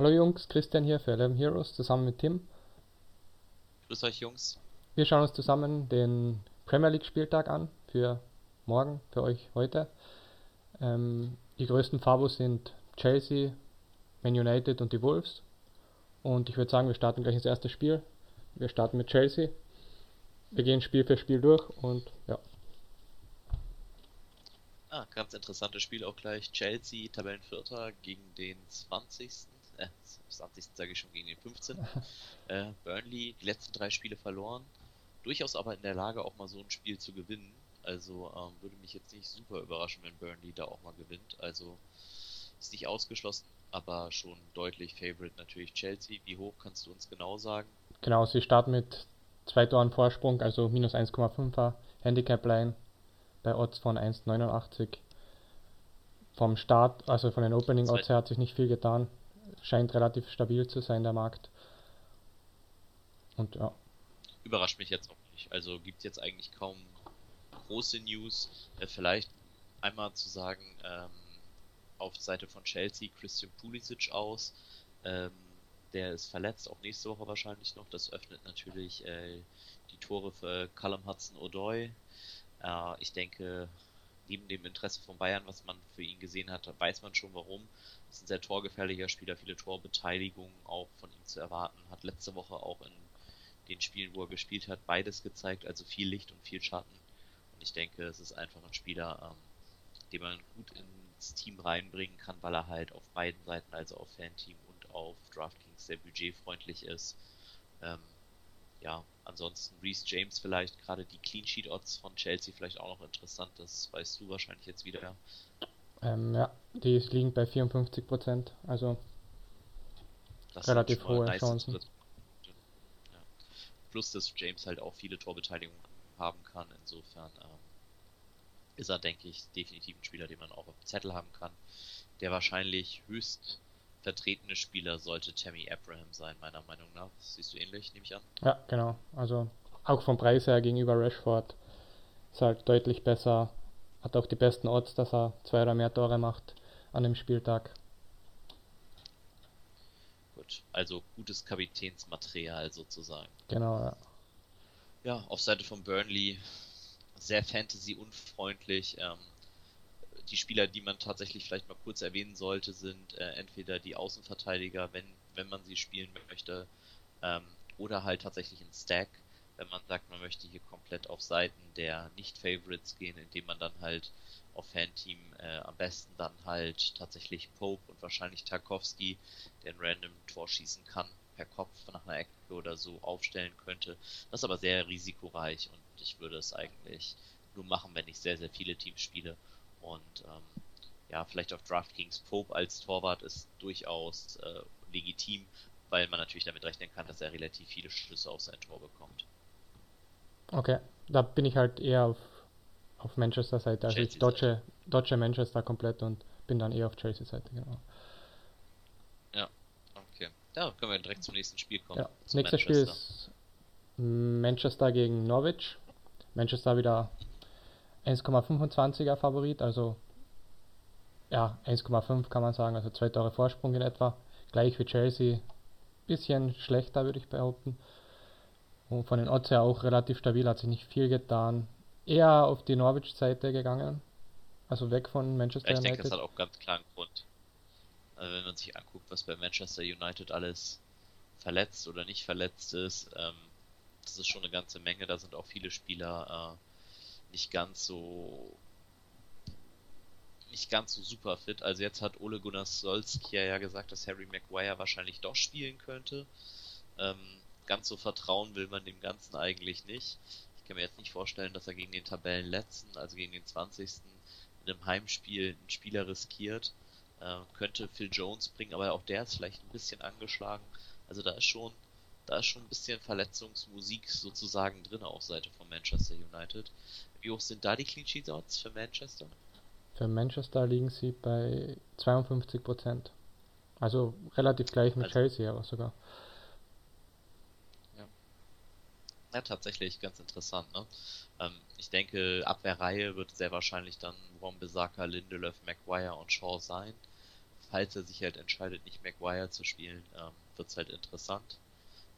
Hallo Jungs, Christian hier für 11 Heroes zusammen mit Tim. Grüß euch Jungs. Wir schauen uns zusammen den Premier League Spieltag an für morgen, für euch heute. Ähm, die größten Favos sind Chelsea, Man United und die Wolves. Und ich würde sagen, wir starten gleich ins erste Spiel. Wir starten mit Chelsea. Wir gehen Spiel für Spiel durch und ja. Ah, ganz interessantes Spiel auch gleich. Chelsea, Tabellenvierter gegen den 20. Äh, 20. sage ich schon, gegen den 15. äh, Burnley, die letzten drei Spiele verloren. Durchaus aber in der Lage, auch mal so ein Spiel zu gewinnen. Also ähm, würde mich jetzt nicht super überraschen, wenn Burnley da auch mal gewinnt. Also ist nicht ausgeschlossen, aber schon deutlich Favorite natürlich Chelsea. Wie hoch kannst du uns genau sagen? Genau, sie starten mit zwei Toren Vorsprung, also minus 1,5er Handicap Line bei Odds von 1,89. Vom Start, also von den Opening Odds her hat sich nicht viel getan. Scheint relativ stabil zu sein, der Markt. Und ja. Überrascht mich jetzt auch nicht. Also gibt es jetzt eigentlich kaum große News. Äh, vielleicht einmal zu sagen, ähm, auf Seite von Chelsea Christian Pulisic aus. Ähm, der ist verletzt, auch nächste Woche wahrscheinlich noch. Das öffnet natürlich äh, die Tore für Callum Hudson-Odoi. Äh, ich denke, neben dem Interesse von Bayern, was man für ihn gesehen hat, weiß man schon warum. Das ist ein sehr torgefährlicher Spieler, viele Torbeteiligungen auch von ihm zu erwarten. Hat letzte Woche auch in den Spielen, wo er gespielt hat, beides gezeigt, also viel Licht und viel Schatten. Und ich denke, es ist einfach ein Spieler, ähm, den man gut ins Team reinbringen kann, weil er halt auf beiden Seiten, also auf Fan-Team und auf DraftKings, sehr budgetfreundlich ist. Ähm, ja, ansonsten Reese James vielleicht, gerade die Clean Sheet Odds von Chelsea vielleicht auch noch interessant, das weißt du wahrscheinlich jetzt wieder. Ähm, ja, die liegen bei 54 Prozent, also das relativ hohe nice Chancen. Ja. Plus, dass James halt auch viele Torbeteiligungen haben kann, insofern ähm, ist er, denke ich, definitiv ein Spieler, den man auch auf dem Zettel haben kann. Der wahrscheinlich höchst vertretene Spieler sollte Tammy Abraham sein, meiner Meinung nach. Das siehst du ähnlich, nehme ich an. Ja, genau. Also auch vom Preis her gegenüber Rashford ist halt deutlich besser. Hat auch die besten Odds, dass er zwei oder mehr Tore macht an dem Spieltag. Gut, also gutes Kapitänsmaterial sozusagen. Genau, ja. Ja, auf Seite von Burnley sehr Fantasy-unfreundlich. Ähm, die Spieler, die man tatsächlich vielleicht mal kurz erwähnen sollte, sind äh, entweder die Außenverteidiger, wenn, wenn man sie spielen möchte, ähm, oder halt tatsächlich ein Stack, wenn man sagt, man möchte hier komplett auf Seiten der Nicht-Favorites gehen, indem man dann halt auf Fan-Team äh, am besten dann halt tatsächlich Pope und wahrscheinlich Tarkovsky, der ein random Tor schießen kann, per Kopf nach einer Ecke oder so aufstellen könnte. Das ist aber sehr risikoreich und ich würde es eigentlich nur machen, wenn ich sehr, sehr viele Teams spiele und ähm, ja, vielleicht auf DraftKings Pope als Torwart ist durchaus äh, legitim, weil man natürlich damit rechnen kann, dass er relativ viele Schüsse auf sein Tor bekommt. Okay, da bin ich halt eher auf, auf Manchester-Seite. Also ich dodge, dodge Manchester komplett und bin dann eher auf Chelsea-Seite, genau. Ja, okay. Ja, können wir direkt zum nächsten Spiel kommen. Ja, das nächste Spiel ist Manchester gegen Norwich. Manchester wieder 1,25er Favorit, also ja, 1,5 kann man sagen, also zwei Tore Vorsprung in etwa. Gleich wie Chelsea, bisschen schlechter würde ich behaupten. Und von den Odds her auch relativ stabil, hat sich nicht viel getan. Eher auf die Norwich-Seite gegangen, also weg von Manchester ich United. Ich denke, das hat auch ganz klar einen Grund. Also wenn man sich anguckt, was bei Manchester United alles verletzt oder nicht verletzt ist, ähm, das ist schon eine ganze Menge. Da sind auch viele Spieler äh, nicht ganz so nicht ganz so super fit. Also jetzt hat Ole Gunnar Solskjaer ja gesagt, dass Harry Maguire wahrscheinlich doch spielen könnte. Ähm, ganz so vertrauen will man dem Ganzen eigentlich nicht. Ich kann mir jetzt nicht vorstellen, dass er gegen den Tabellenletzten, also gegen den 20. in einem Heimspiel einen Spieler riskiert. Äh, könnte Phil Jones bringen, aber auch der ist vielleicht ein bisschen angeschlagen. Also da ist schon, da ist schon ein bisschen Verletzungsmusik sozusagen drin auf Seite von Manchester United. Wie hoch sind da die Clean Sheet Odds für Manchester? Für Manchester liegen sie bei 52 Prozent. Also relativ gleich mit also, Chelsea aber sogar. Ja. ja, tatsächlich ganz interessant. Ne? Ähm, ich denke, Abwehrreihe wird sehr wahrscheinlich dann Ron Bissaka, Lindelöf, Maguire und Shaw sein. falls er sich halt entscheidet, nicht Maguire zu spielen, ähm, wird es halt interessant,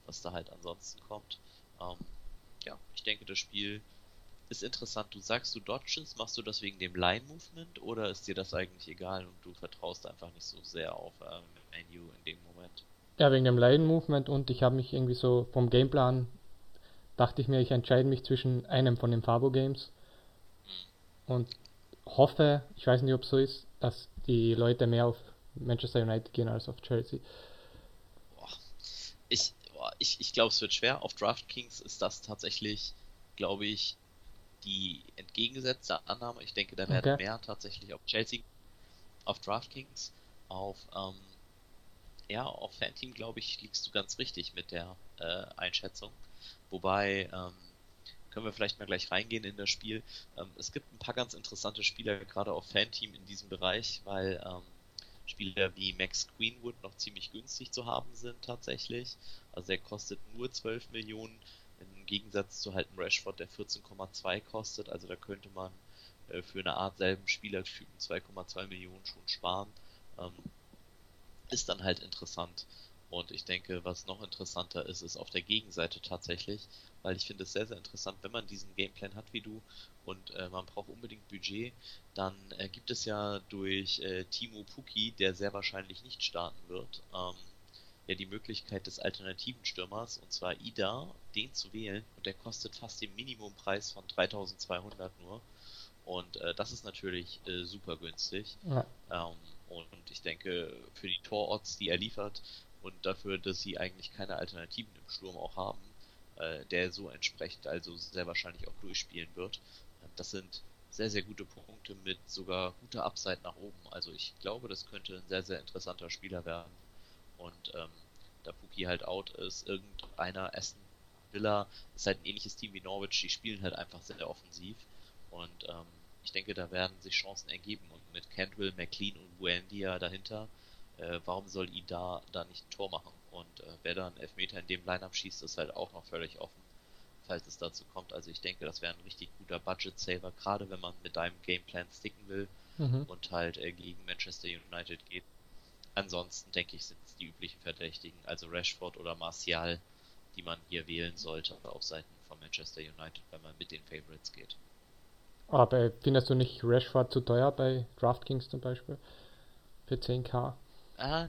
was da halt ansonsten kommt. Ähm, ja, ich denke, das Spiel ist interessant. Du sagst, du dodges, machst du das wegen dem Line-Movement oder ist dir das eigentlich egal und du vertraust einfach nicht so sehr auf ähm, Menu in dem Moment? Ja, wegen dem Line-Movement und ich habe mich irgendwie so vom Gameplan dachte ich mir, ich entscheide mich zwischen einem von den Fabo Games und hoffe, ich weiß nicht, ob es so ist, dass die Leute mehr auf Manchester United gehen als auf Chelsea. Boah. Ich, boah, ich, ich glaube, es wird schwer. Auf DraftKings ist das tatsächlich, glaube ich, die entgegengesetzte Annahme. Ich denke, da werden okay. mehr tatsächlich auf Chelsea, auf DraftKings, auf ähm, ja, auf Fanteam, glaube ich, liegst du ganz richtig mit der äh, Einschätzung. Wobei, ähm, können wir vielleicht mal gleich reingehen in das Spiel. Ähm, es gibt ein paar ganz interessante Spieler, gerade auf Fanteam in diesem Bereich, weil ähm, Spieler wie Max Greenwood noch ziemlich günstig zu haben sind tatsächlich. Also der kostet nur 12 Millionen im Gegensatz zu halt einem Rashford, der 14,2 kostet. Also da könnte man äh, für eine Art selben Spielertypen 2,2 Millionen schon sparen. Ähm, ist dann halt interessant. Und ich denke, was noch interessanter ist, ist auf der Gegenseite tatsächlich, weil ich finde es sehr, sehr interessant, wenn man diesen Gameplan hat wie du und äh, man braucht unbedingt Budget, dann äh, gibt es ja durch äh, Timo Puki, der sehr wahrscheinlich nicht starten wird, ähm, ja die Möglichkeit des alternativen Stürmers, und zwar Ida, den zu wählen, und der kostet fast den Minimumpreis von 3200 nur. Und äh, das ist natürlich äh, super günstig. Ja. Ähm, und ich denke, für die Tororts, die er liefert, und dafür, dass sie eigentlich keine Alternativen im Sturm auch haben, äh, der so entsprechend also sehr wahrscheinlich auch durchspielen wird. Ähm, das sind sehr, sehr gute Punkte mit sogar guter Upside nach oben. Also ich glaube, das könnte ein sehr, sehr interessanter Spieler werden. Und ähm, da Puki halt out ist, irgendeiner Aston Villa ist halt ein ähnliches Team wie Norwich, die spielen halt einfach sehr offensiv. Und ähm, ich denke, da werden sich Chancen ergeben. Und mit Cantwell, McLean und Buendia dahinter äh, warum soll I da, da nicht ein Tor machen? Und äh, wer dann Elfmeter in dem Line-Up schießt, ist halt auch noch völlig offen, falls es dazu kommt. Also ich denke, das wäre ein richtig guter Budget-Saver, gerade wenn man mit deinem Gameplan sticken will mhm. und halt äh, gegen Manchester United geht. Ansonsten denke ich, sind es die üblichen Verdächtigen, also Rashford oder Martial, die man hier wählen sollte auf Seiten von Manchester United, wenn man mit den Favorites geht. Aber findest du nicht Rashford zu teuer bei DraftKings zum Beispiel? Für 10k? Ah,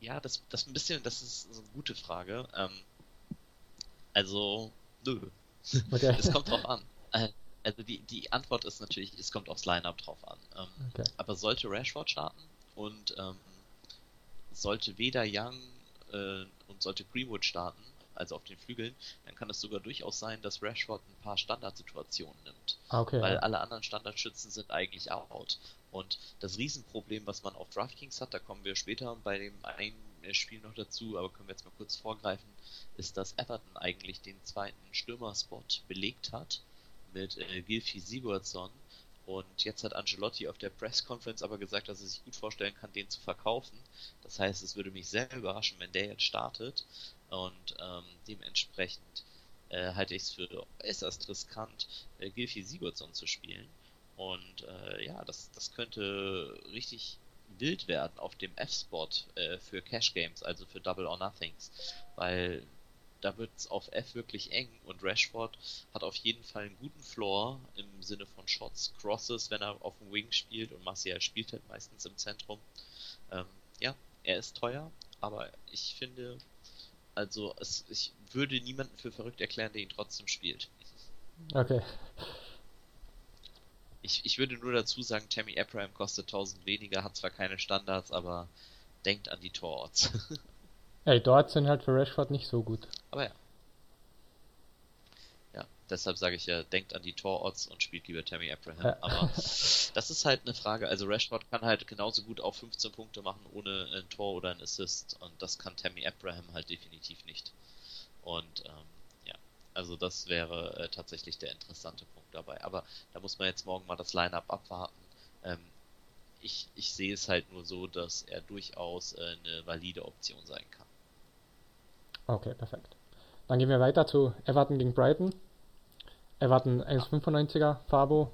ja, das, das ein bisschen, das ist so eine gute Frage. Ähm, also, nö. Okay. Es kommt drauf an. Äh, also die, die Antwort ist natürlich, es kommt aufs Line-Up drauf an. Ähm, okay. Aber sollte Rashford starten und ähm, sollte weder Young äh, und sollte Greenwood starten, also auf den Flügeln, dann kann es sogar durchaus sein, dass Rashford ein paar Standardsituationen nimmt. Ah, okay, weil ja. alle anderen Standardschützen sind eigentlich out. Und das Riesenproblem, was man auf DraftKings hat, da kommen wir später bei dem einen Spiel noch dazu, aber können wir jetzt mal kurz vorgreifen, ist, dass Everton eigentlich den zweiten Stürmerspot belegt hat mit äh, Gilfie Sigurdsson. Und jetzt hat Angelotti auf der Pressconference aber gesagt, dass er sich gut vorstellen kann, den zu verkaufen. Das heißt, es würde mich sehr überraschen, wenn der jetzt startet. Und ähm, dementsprechend äh, halte ich es für äußerst riskant, äh, Gilfie Sigurdsson zu spielen. Und äh, ja, das, das könnte richtig wild werden auf dem F-Spot äh, für Cash Games, also für Double or Nothings, weil da wird es auf F wirklich eng und Rashford hat auf jeden Fall einen guten Floor im Sinne von Shots, Crosses, wenn er auf dem Wing spielt und Martial spielt halt meistens im Zentrum. Ähm, ja, er ist teuer, aber ich finde, also es, ich würde niemanden für verrückt erklären, der ihn trotzdem spielt. Okay. Ich, ich würde nur dazu sagen, Tammy Abraham kostet 1000 weniger, hat zwar keine Standards, aber denkt an die Tororts. ja, die Tororts sind halt für Rashford nicht so gut. Aber ja. Ja, deshalb sage ich ja, denkt an die Tororts und spielt lieber Tammy Abraham. Ja. Aber das ist halt eine Frage. Also Rashford kann halt genauso gut auch 15 Punkte machen ohne ein Tor oder ein Assist und das kann Tammy Abraham halt definitiv nicht. Und ähm, also das wäre äh, tatsächlich der interessante Punkt dabei. Aber da muss man jetzt morgen mal das Line-up abwarten. Ähm, ich, ich sehe es halt nur so, dass er durchaus äh, eine valide Option sein kann. Okay, perfekt. Dann gehen wir weiter zu Everton gegen Brighton. Everton 1,95er Fabo.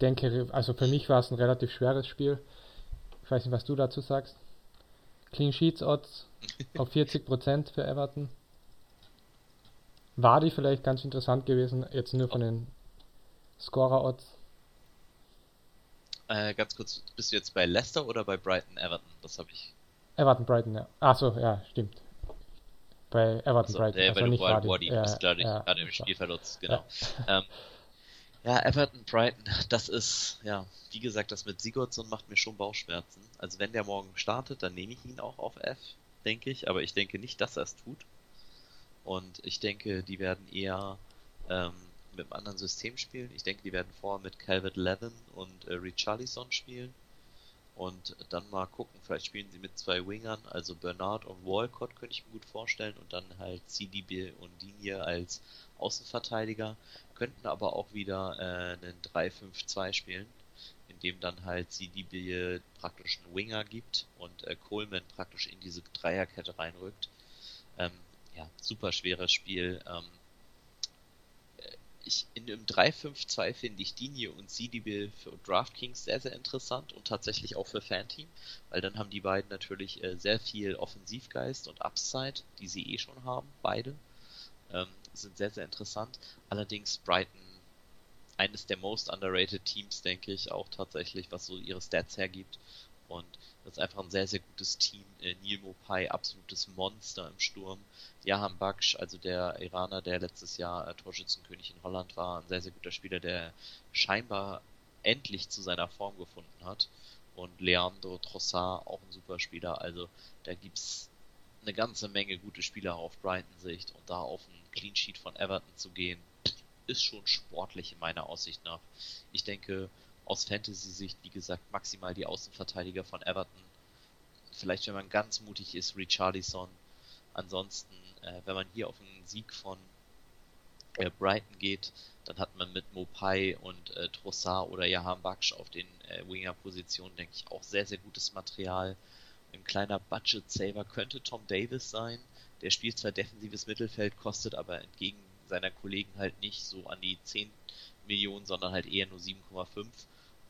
Denke, also für mich war es ein relativ schweres Spiel. Ich weiß nicht, was du dazu sagst. Clean Sheets Odds auf 40% für Everton. War die vielleicht ganz interessant gewesen, jetzt nur von den Scorer Odds. Äh, ganz kurz, bist du jetzt bei Leicester oder bei Brighton Everton? Das habe ich. Everton Brighton, ja. Achso, ja, stimmt. Bei Everton Also, Brighton. äh, also nicht Wild. Wadi Ja, bist gerade ja, im ja. Spielverlust, genau. Ähm, ja, Everton, Brighton, das ist, ja, wie gesagt, das mit Sigurdsson macht mir schon Bauchschmerzen. Also wenn der morgen startet, dann nehme ich ihn auch auf F, denke ich, aber ich denke nicht, dass er es tut. Und ich denke, die werden eher ähm, mit einem anderen System spielen. Ich denke, die werden vorher mit Calvert Levin und äh, Richarlison spielen. Und dann mal gucken, vielleicht spielen sie mit zwei Wingern, also Bernard und Walcott könnte ich mir gut vorstellen und dann halt CDB und Digne als Außenverteidiger, könnten aber auch wieder äh, einen 3-5-2 spielen, in dem dann halt CDB praktisch einen Winger gibt und äh, Coleman praktisch in diese Dreierkette reinrückt. Ähm, ja, super schweres Spiel. Ähm, äh, ich, in einem 3-5-2 finde ich Digne und CDB für DraftKings sehr, sehr interessant und tatsächlich auch für Fanteam, weil dann haben die beiden natürlich äh, sehr viel Offensivgeist und Upside, die sie eh schon haben, beide. Ähm, sind sehr, sehr interessant. Allerdings Brighton eines der most underrated Teams, denke ich, auch tatsächlich, was so ihre Stats hergibt. Und das ist einfach ein sehr, sehr gutes Team. Äh, Neil Mopai, absolutes Monster im Sturm. Jahan Baksh, also der Iraner, der letztes Jahr äh, Torschützenkönig in Holland war, ein sehr, sehr guter Spieler, der scheinbar endlich zu seiner Form gefunden hat. Und Leandro Trossard, auch ein super Spieler. Also da gibt's eine ganze Menge gute Spieler auf Brighton-Sicht und da auf einen Clean Sheet von Everton zu gehen, ist schon sportlich in meiner Aussicht nach. Ich denke, aus Fantasy-Sicht, wie gesagt, maximal die Außenverteidiger von Everton. Vielleicht, wenn man ganz mutig ist, Richarlison. Ansonsten, äh, wenn man hier auf einen Sieg von äh, Brighton geht, dann hat man mit Mopai und äh, Trossard oder Jahan Baksh auf den äh, Winger-Positionen, denke ich, auch sehr, sehr gutes Material. Ein kleiner Budget-Saver könnte Tom Davis sein. Der spielt zwar defensives Mittelfeld, kostet aber entgegen seiner Kollegen halt nicht so an die 10 Millionen, sondern halt eher nur 7,5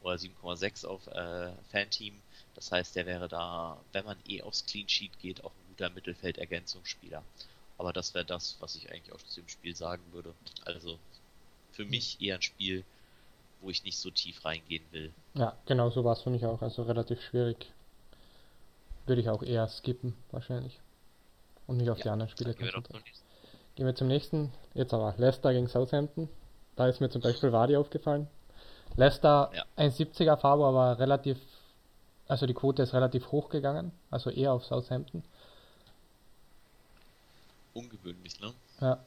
oder 7,6 auf äh, Fanteam. Das heißt, der wäre da, wenn man eh aufs Clean Sheet geht, auch ein guter Mittelfeld-Ergänzungsspieler. Aber das wäre das, was ich eigentlich auch zu dem Spiel sagen würde. Also für mich eher ein Spiel, wo ich nicht so tief reingehen will. Ja, genau so war es für mich auch. Also relativ schwierig. Würde ich auch eher skippen, wahrscheinlich. Und mich auf die Ja, anderen Spiele konzentrieren. Gehen wir zum nächsten. Jetzt aber Leicester gegen Southampton. Da ist mir zum Beispiel Vardy aufgefallen. Leicester Ja. 1,70er Fabo, aber relativ, also die Quote ist relativ hoch gegangen. Also eher auf Southampton. Ungewöhnlich, ne? Ja,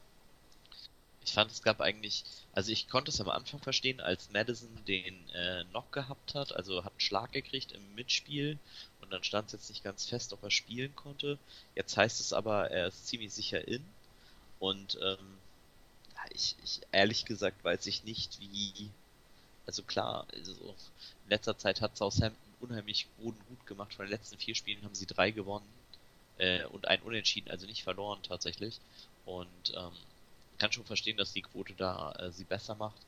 Ich fand, es gab eigentlich, also ich konnte es am Anfang verstehen, als Madison den äh, Knock gehabt hat, also hat einen Schlag gekriegt im Mitspiel und dann stand es jetzt nicht ganz fest, ob er spielen konnte. Jetzt heißt es aber, er ist ziemlich sicher in und ähm, ich, ich ehrlich gesagt weiß ich nicht, wie, also klar, also in letzter Zeit hat Southampton unheimlich Boden gut gemacht. Von den letzten vier Spielen haben sie drei gewonnen äh, und ein Unentschieden, also nicht verloren tatsächlich. Und ähm, kann schon verstehen, dass die Quote da äh, sie besser macht.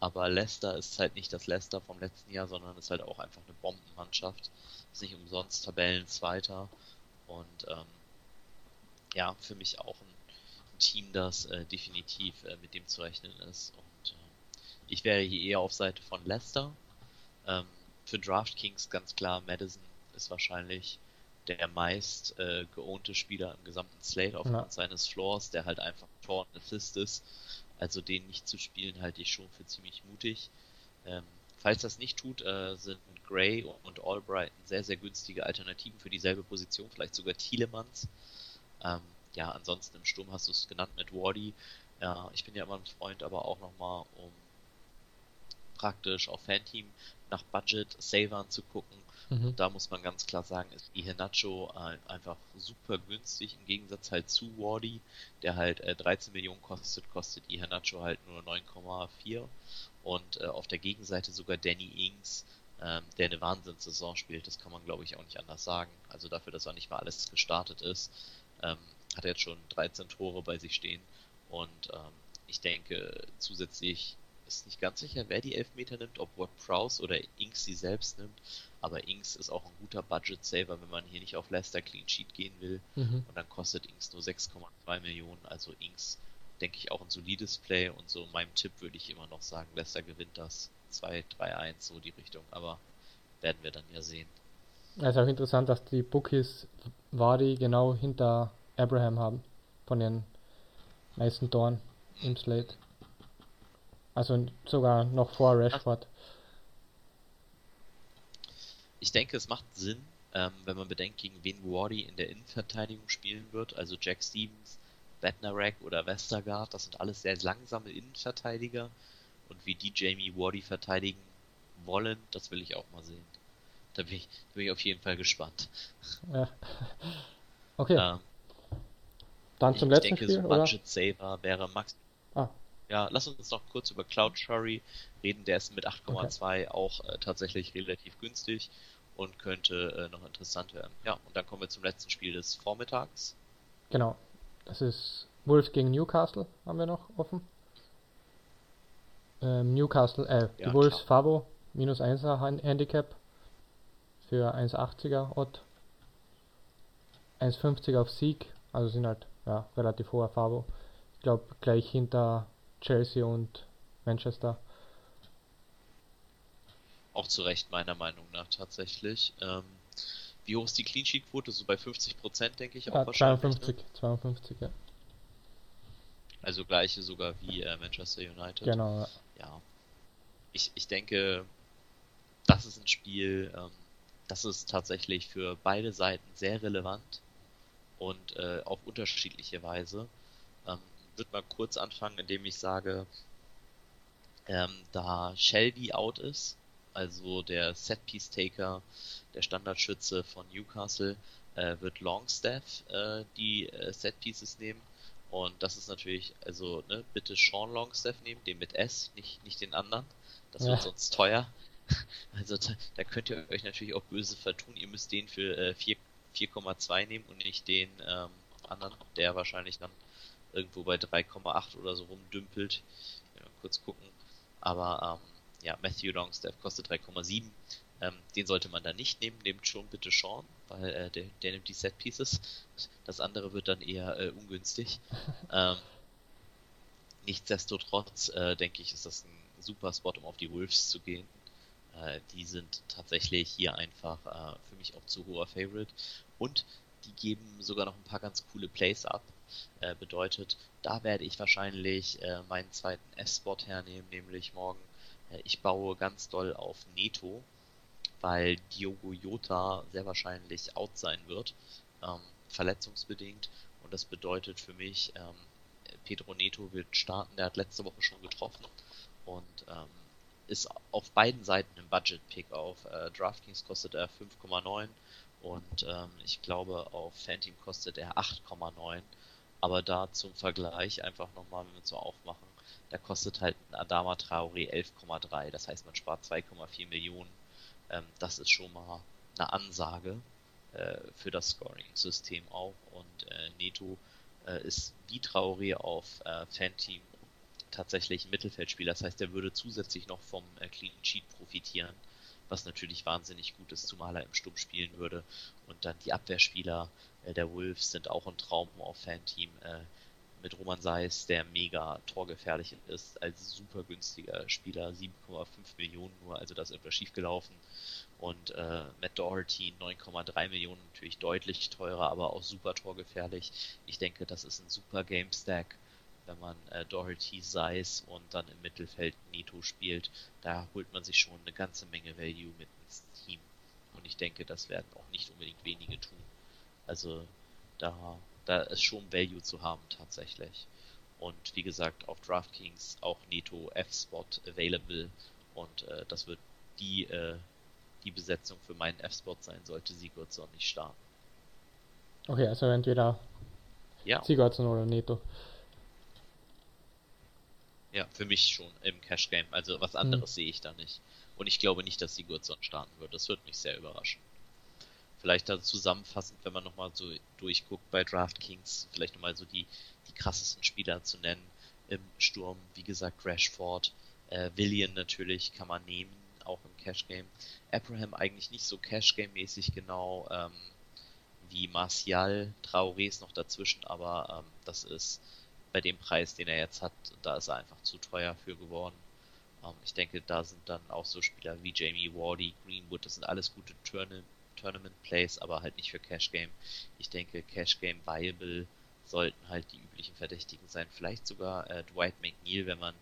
Aber Leicester ist halt nicht das Leicester vom letzten Jahr, sondern ist halt auch einfach eine Bombenmannschaft. Ist nicht umsonst Tabellenzweiter. Und ähm, ja, für mich auch ein, ein Team, das äh, definitiv äh, mit dem zu rechnen ist. Und ich wäre hier eher auf Seite von Leicester. Ähm, für DraftKings ganz klar, Madison ist wahrscheinlich der meist äh, geohnte Spieler im gesamten Slate aufgrund Ja. seines Floors, der halt einfach Tor und Assist ist. Also den nicht zu spielen halte ich schon für ziemlich mutig. Ähm, falls das nicht tut, äh, sind Gray und Albright sehr, sehr günstige Alternativen für dieselbe Position, vielleicht sogar Thielemanns. Ähm, ja, ansonsten im Sturm hast du es genannt mit Wardy. Ja, ich bin ja immer ein Freund, aber auch nochmal, um praktisch auf Fanteam nach Budget Savern zu gucken. mhm. Und da muss man ganz klar sagen, ist Iheanacho äh, einfach super günstig im Gegensatz halt zu Wardy, der halt äh, 13 Millionen kostet, kostet Iheanacho halt nur 9,4 und äh, auf der Gegenseite sogar Danny Ings, ähm, der eine Wahnsinnssaison spielt, das kann man glaube ich auch nicht anders sagen. Also dafür, dass er nicht mal alles gestartet ist, ähm, hat er jetzt schon 13 Tore bei sich stehen und ähm, ich denke zusätzlich ist nicht ganz sicher, wer die Elfmeter nimmt, ob Ward Prowse oder Ings sie selbst nimmt. Aber Inks ist auch ein guter Budget-Saver, wenn man hier nicht auf Leicester Clean Sheet gehen will. Mhm. Und dann kostet Inks nur 6,2 Millionen. Also Inks, denke ich, auch ein solides Play. Und so in meinem Tipp würde ich immer noch sagen, Leicester gewinnt das 2, 3, 1, so die Richtung. Aber werden wir dann ja sehen. Es ist auch interessant, dass die Bookies Vardy genau hinter Abraham haben. Von den meisten Toren im Slate. Also sogar noch vor Rashford. Ich denke, es macht Sinn, ähm, wenn man bedenkt, gegen wen Wardy in der Innenverteidigung spielen wird. Also Jack Stevens, Bednarek oder Westergaard, das sind alles sehr langsame Innenverteidiger. Und wie die Jamie Wardy verteidigen wollen, das will ich auch mal sehen. Da bin ich, da bin ich auf jeden Fall gespannt. Ja. Okay, Ähm, dann zum ich letzten denke, Spiel, so? Budget Saver wäre Max. Ah. Ja, lass uns noch kurz über Cloud Shurry reden. Der ist mit 8,2 auch äh, tatsächlich relativ günstig und könnte äh, noch interessant werden. Ja, und dann kommen wir zum letzten Spiel des Vormittags. Genau. Das ist Wolves gegen Newcastle, haben wir noch offen. Ähm, Newcastle, äh, Ja, die Wolves klar. Fabo, minus 1er Han- Handicap für 1,80er Odd. 1,50 auf Sieg, also sind halt ja, relativ hoher Fabo. Ich glaube gleich hinter Chelsea und Manchester. Auch zu Recht meiner Meinung nach tatsächlich. Ähm, wie hoch ist die Clean Sheet Quote? So bei 50% denke ich auch Ja, wahrscheinlich. 52, Ne? 52, ja. Also gleiche sogar wie äh, Manchester United. Genau, ja. ja, ich, ich denke, das ist ein Spiel, ähm, das ist tatsächlich für beide Seiten sehr relevant und äh, auf unterschiedliche Weise. Würde mal kurz anfangen, indem ich sage, ähm, da Shelby out ist, also der Setpiece-Taker, der Standardschütze von Newcastle, äh, wird Longstaff äh, die äh, Setpieces nehmen. Und das ist natürlich, also, ne, bitte Sean Longstaff nehmen, den mit S, nicht, nicht den anderen. Das wird Ja. sonst teuer. Also da, da könnt ihr euch natürlich auch böse vertun. Ihr müsst den für äh, 4 4,2 nehmen und nicht den ähm, anderen, der wahrscheinlich dann irgendwo bei 3,8 oder so rumdümpelt. Ja, kurz gucken. Aber ähm, ja, Matthew Longstaff kostet 3,7. Ähm, den sollte man da nicht nehmen. Nehmt schon bitte Sean, weil äh, der, der nimmt die Set Pieces. Das andere wird dann eher äh, ungünstig. ähm, nichtsdestotrotz äh, denke ich, ist das ein super Spot, um auf die Wolves zu gehen. Äh, die sind tatsächlich hier einfach äh, für mich auch zu hoher Favorite. Und die geben sogar noch ein paar ganz coole Plays ab. Äh, bedeutet, da werde ich wahrscheinlich äh, meinen zweiten F-Spot hernehmen, nämlich morgen. Äh, ich baue ganz doll auf Neto, weil Diogo Jota sehr wahrscheinlich out sein wird, ähm, verletzungsbedingt. Und das bedeutet für mich, ähm, Pedro Neto wird starten. Der hat letzte Woche schon getroffen und ähm, ist auf beiden Seiten im Budget-Pick. Auf äh, DraftKings kostet er 5,9 und ähm, ich glaube auf Fanteam kostet er 8,9. Aber da zum Vergleich einfach nochmal, wenn wir so aufmachen, da kostet halt ein Adama Traoré 11,3. Das heißt, man spart 2,4 Millionen. Ähm, das ist schon mal eine Ansage äh, für das Scoring-System auch. Und äh, Neto äh, ist wie Traoré auf äh, Fanteam tatsächlich ein Mittelfeldspieler. Das heißt, er würde zusätzlich noch vom äh, Clean Sheet profitieren, was natürlich wahnsinnig gut ist, zumal er im Sturm spielen würde. Und dann die Abwehrspieler der Wolves sind auch ein Traum auf Fanteam. Äh, mit Roman Seis, der mega torgefährlich ist, als super günstiger Spieler, 7,5 Millionen nur, also da ist irgendwas schiefgelaufen. Und äh, Matt Doherty 9,3 Millionen, natürlich deutlich teurer, aber auch super torgefährlich. Ich denke, das ist ein super Game Stack, wenn man äh, Doherty, Seis und dann im Mittelfeld Neto spielt. Da holt man sich schon eine ganze Menge Value mit ins Team. Und ich denke, das werden auch nicht unbedingt wenige tun. Also da, da ist schon Value zu haben tatsächlich. Und wie gesagt, auf DraftKings auch Neto F-Spot available. Und äh, das wird die, äh, die Besetzung für meinen F-Spot sein, sollte Sigurdsson nicht starten. Okay, also entweder Ja, Sigurdsson oder Neto. ja, für mich schon im Cash Game. Also was anderes sehe ich da nicht. Und ich glaube nicht, dass Sigurdsson starten wird. Das wird mich sehr überraschen. Vielleicht da zusammenfassend, wenn man nochmal so durchguckt bei DraftKings, vielleicht nochmal so die, die krassesten Spieler zu nennen. Im Sturm, wie gesagt, Rashford, äh, Willian natürlich kann man nehmen, auch im Cash Game. Abraham eigentlich nicht so Cash Game mäßig genau ähm, wie Martial. Traoré ist noch dazwischen, aber ähm, das ist bei dem Preis, den er jetzt hat, da ist er einfach zu teuer für geworden. Ähm, ich denke, da sind dann auch so Spieler wie Jamie Wardy, Greenwood, das sind alles gute Tourna Tournament Plays, aber halt nicht für Cash Game. Ich denke, Cash Game Viable sollten halt die üblichen Verdächtigen sein. Vielleicht sogar äh, Dwight McNeil, wenn man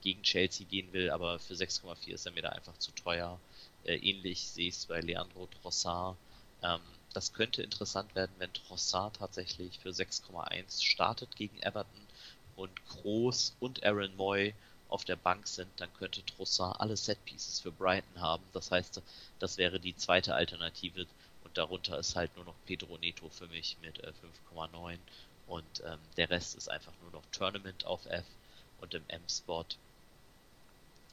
gegen Chelsea gehen will, aber für 6,4 ist er mir da einfach zu teuer. Äh, ähnlich sehe ich es bei Leandro Trossard. Ähm, das könnte interessant werden, wenn Trossard tatsächlich für 6,1 startet gegen Everton und Groß und Aaron Moy auf der Bank sind, dann könnte Trossard alle Setpieces für Brighton haben. Das heißt, das wäre die zweite Alternative und darunter ist halt nur noch Pedro Neto für mich mit äh, 5,9 und ähm, der Rest ist einfach nur noch Tournament auf F und im M-Spot.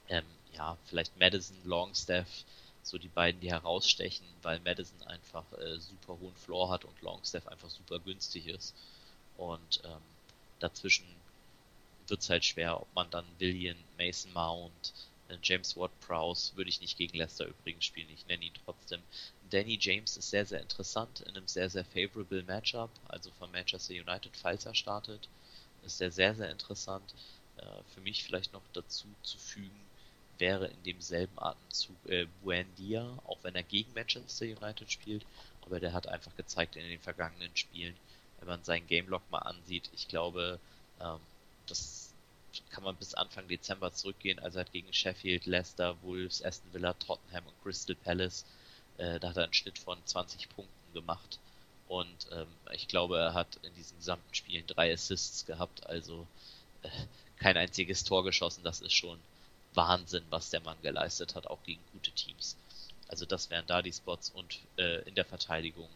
Ähm, ja, vielleicht Madison, Longstaff, so die beiden, die herausstechen, weil Madison einfach äh, super hohen Floor hat und Longstaff einfach super günstig ist. Und ähm, dazwischen wird es halt schwer, ob man dann William, Mason Mount, äh, James Ward Prowse würde ich nicht gegen Leicester übrigens spielen, ich nenne ihn trotzdem. Danny James ist sehr, sehr interessant in einem sehr, sehr favorable Matchup, also von Manchester United, falls er startet, ist er sehr, sehr interessant. Äh, für mich vielleicht noch dazu zu fügen, wäre in demselben Atemzug äh, Buendia, auch wenn er gegen Manchester United spielt, aber der hat einfach gezeigt in den vergangenen Spielen, wenn man seinen Gamelog mal ansieht, ich glaube, ähm, das kann man bis Anfang Dezember zurückgehen, also hat gegen Sheffield, Leicester, Wolves, Aston Villa, Tottenham und Crystal Palace, äh, da hat er einen Schnitt von 20 Punkten gemacht. Und ähm, ich glaube, er hat in diesen gesamten Spielen drei Assists gehabt, also äh, kein einziges Tor geschossen, das ist schon Wahnsinn, was der Mann geleistet hat, auch gegen gute Teams. Also das wären da die Spots. Und äh, in der Verteidigung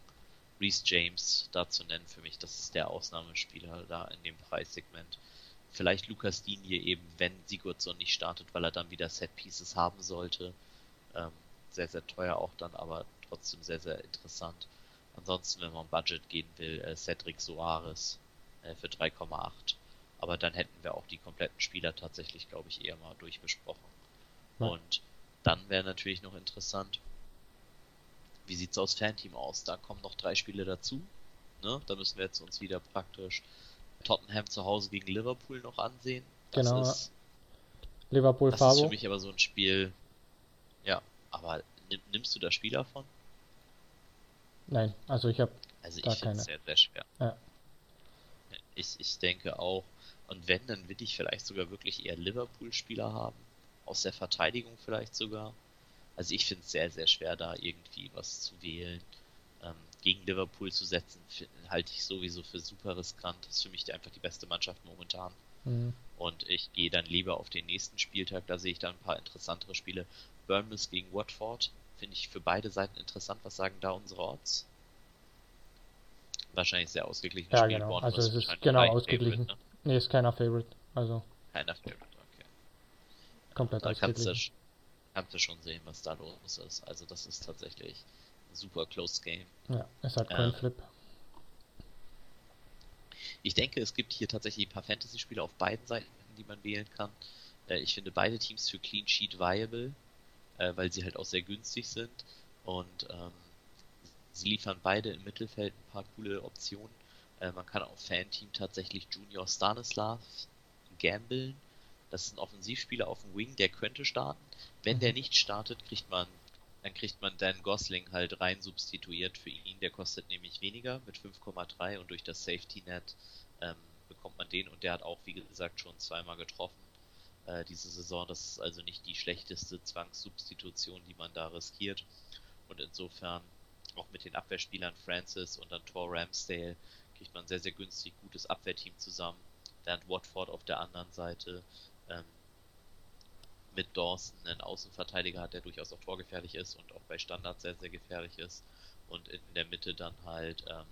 Reese James da zu nennen für mich, das ist der Ausnahmespieler da in dem Preissegment. Vielleicht Lukas Digne eben, wenn Sigurdsson nicht startet, weil er dann wieder Set Pieces haben sollte. Ähm, sehr, sehr teuer auch dann, aber trotzdem sehr, sehr interessant. Ansonsten, wenn man Budget gehen will, äh, Cedric Soares äh, für 3,8. Aber dann hätten wir auch die kompletten Spieler tatsächlich, glaube ich, eher mal durchbesprochen. Ja. Und dann wäre natürlich noch interessant, wie sieht's aus Fanteam aus? Da kommen noch drei Spiele dazu. Ne? Da müssen wir jetzt uns wieder praktisch Tottenham zu Hause gegen Liverpool noch ansehen. Das genau. Ist, Liverpool das Fabo. ist für mich aber so ein Spiel. Ja, aber nimm, nimmst du da Spieler von? Nein, also ich habe Also ich finde es sehr, sehr schwer. Ja. Ich, ich denke auch, und wenn, dann will ich vielleicht sogar wirklich eher Liverpool-Spieler haben. Aus der Verteidigung vielleicht sogar. Also ich finde es sehr, sehr schwer, da irgendwie was zu wählen. Gegen Liverpool zu setzen, halte ich sowieso für super riskant. Das ist für mich einfach die beste Mannschaft momentan. Mhm. Und ich gehe dann lieber auf den nächsten Spieltag, da sehe ich dann ein paar interessantere Spiele. Bournemouth gegen Watford finde ich für beide Seiten interessant. Was sagen da unsere Odds? Wahrscheinlich sehr ausgeglichen. Ja, genau. Also es ist genau ausgeglichen. Favorite, ne? Nee, ist keiner Favorite. Also. Keiner Favorite, okay. Komplett da ausgeglichen. Kannst du, kannst du schon sehen, was da los ist. Also das ist tatsächlich super close Game. Ja, es hat Coin Flip. Ähm, ich denke, es gibt hier tatsächlich ein paar Fantasy-Spiele auf beiden Seiten, die man wählen kann. Äh, ich finde beide Teams für Clean Sheet viable, äh, weil sie halt auch sehr günstig sind und ähm, sie liefern beide im Mittelfeld ein paar coole Optionen. Äh, man kann auf Fan-Team tatsächlich Junior Stanislav gambeln. Das ist ein Offensivspieler auf dem Wing, der könnte starten. Wenn der nicht startet, kriegt man dann kriegt man Dan Gosling halt rein substituiert für ihn. Der kostet nämlich weniger mit 5,3 und durch das Safety Net ähm, bekommt man den und der hat auch, wie gesagt, schon zweimal getroffen äh, diese Saison. Das ist also nicht die schlechteste Zwangssubstitution, die man da riskiert. Und insofern auch mit den Abwehrspielern Francis und dann Tor Ramsdale kriegt man sehr, sehr günstig gutes Abwehrteam zusammen. Dann Watford auf der anderen Seite. Ähm, mit Dawson einen Außenverteidiger hat, der durchaus auch torgefährlich ist und auch bei Standards sehr, sehr gefährlich ist. Und in der Mitte dann halt ähm,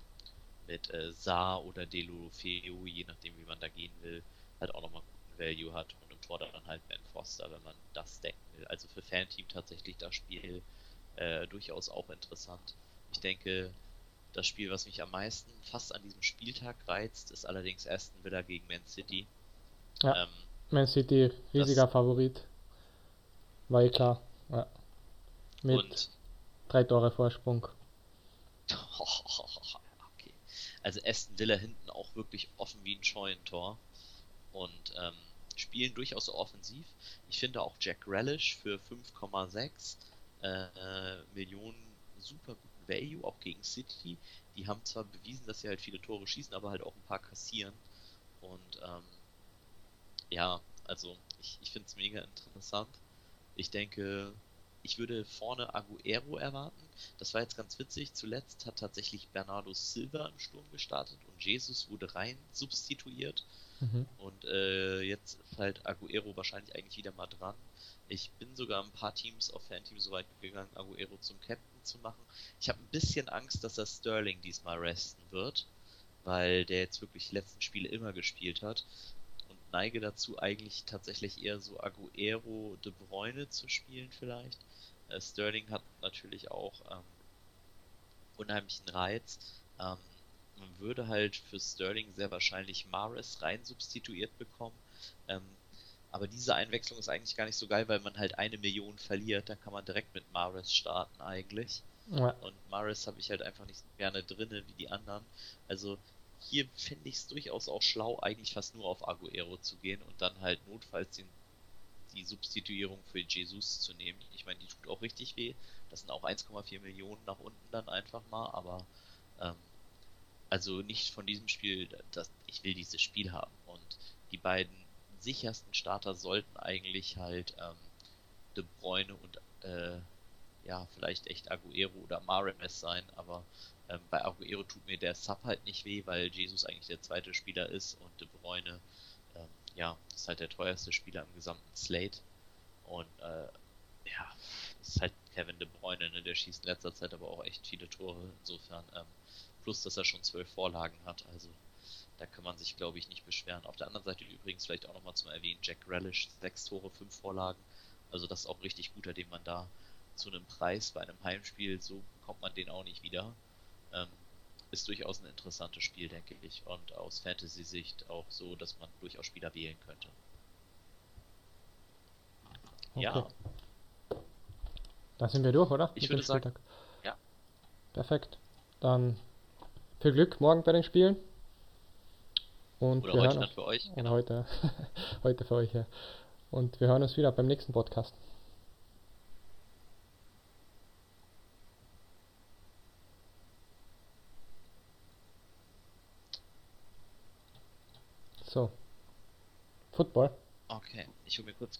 mit äh, Saar oder Delofeo, je nachdem wie man da gehen will, halt auch nochmal guten Value hat und im Tor dann halt Ben Foster, wenn man das decken will. Also für Fanteam tatsächlich das Spiel äh, durchaus auch interessant. Ich denke, das Spiel, was mich am meisten fast an diesem Spieltag reizt, ist allerdings Aston Villa gegen Man City. Ja, ähm, Man City, riesiger Favorit. War eh klar. Ja. Mit Und drei Tore Vorsprung. okay. Also Aston Villa hinten auch wirklich offen wie ein Scheunentor und ähm, spielen durchaus offensiv. Ich finde auch Jack Relish für 5,6 äh, Millionen super guten Value, auch gegen City. Die haben zwar bewiesen, dass sie halt viele Tore schießen, aber halt auch ein paar kassieren. Und ähm, ja, also ich, ich finde es mega interessant. Ich denke, ich würde vorne Aguero erwarten. Das war jetzt ganz witzig. Zuletzt hat tatsächlich Bernardo Silva im Sturm gestartet und Jesus wurde rein substituiert. Mhm. Und äh, jetzt halt Aguero wahrscheinlich eigentlich wieder mal dran. Ich bin sogar ein paar Teams auf Fanteam so weit gegangen, Aguero zum Captain zu machen. Ich habe ein bisschen Angst, dass er Sterling diesmal resten wird, weil der jetzt wirklich die letzten Spiele immer gespielt hat. Neige dazu eigentlich tatsächlich eher so Aguero De Bruyne zu spielen vielleicht. Äh, Sterling hat natürlich auch ähm, unheimlichen Reiz. Ähm, man würde halt für Sterling sehr wahrscheinlich Mares rein substituiert bekommen. Ähm, aber diese Einwechslung ist eigentlich gar nicht so geil, weil man halt eine Million verliert. Dann kann man direkt mit Mares starten eigentlich. Ja. Und Maris habe ich halt einfach nicht so gerne drinne wie die anderen. Also hier finde ich es durchaus auch schlau, eigentlich fast nur auf Aguero zu gehen und dann halt notfalls den, die Substituierung für Jesus zu nehmen. Ich meine, die tut auch richtig weh. Das sind auch 1,4 Millionen nach unten dann einfach mal, aber ähm, also nicht von diesem Spiel, das, ich will dieses Spiel haben. Und die beiden sichersten Starter sollten eigentlich halt ähm, De Bruyne und äh, ja, vielleicht echt Aguero oder Maremes sein, aber ähm, bei Aguero tut mir der Sub halt nicht weh, weil Jesus eigentlich der zweite Spieler ist und De Bruyne, ähm, ja, ist halt der teuerste Spieler im gesamten Slate. Und äh, ja, ist halt Kevin De Bruyne, ne? der schießt in letzter Zeit aber auch echt viele Tore, insofern, ähm, plus dass er schon zwölf Vorlagen hat, also da kann man sich, glaube ich, nicht beschweren. Auf der anderen Seite übrigens vielleicht auch nochmal zum Erwähnen, Jack Relish, sechs Tore, fünf Vorlagen. Also das ist auch richtig guter, den man da zu einem Preis bei einem Heimspiel, so bekommt man den auch nicht wieder. Ähm, ist durchaus ein interessantes Spiel, denke ich. Und aus Fantasy-Sicht auch so, dass man durchaus Spieler wählen könnte. Okay. Ja, Da sind wir durch, oder? Ich Mit würde sagen, Spieltag. ja. Perfekt. Dann viel Glück morgen bei den Spielen. Und oder wir heute hören dann für euch. Genau. heute, heute für euch, ja. Und wir hören uns wieder beim nächsten Podcast. So. Football. Okay, ich hole mir kurz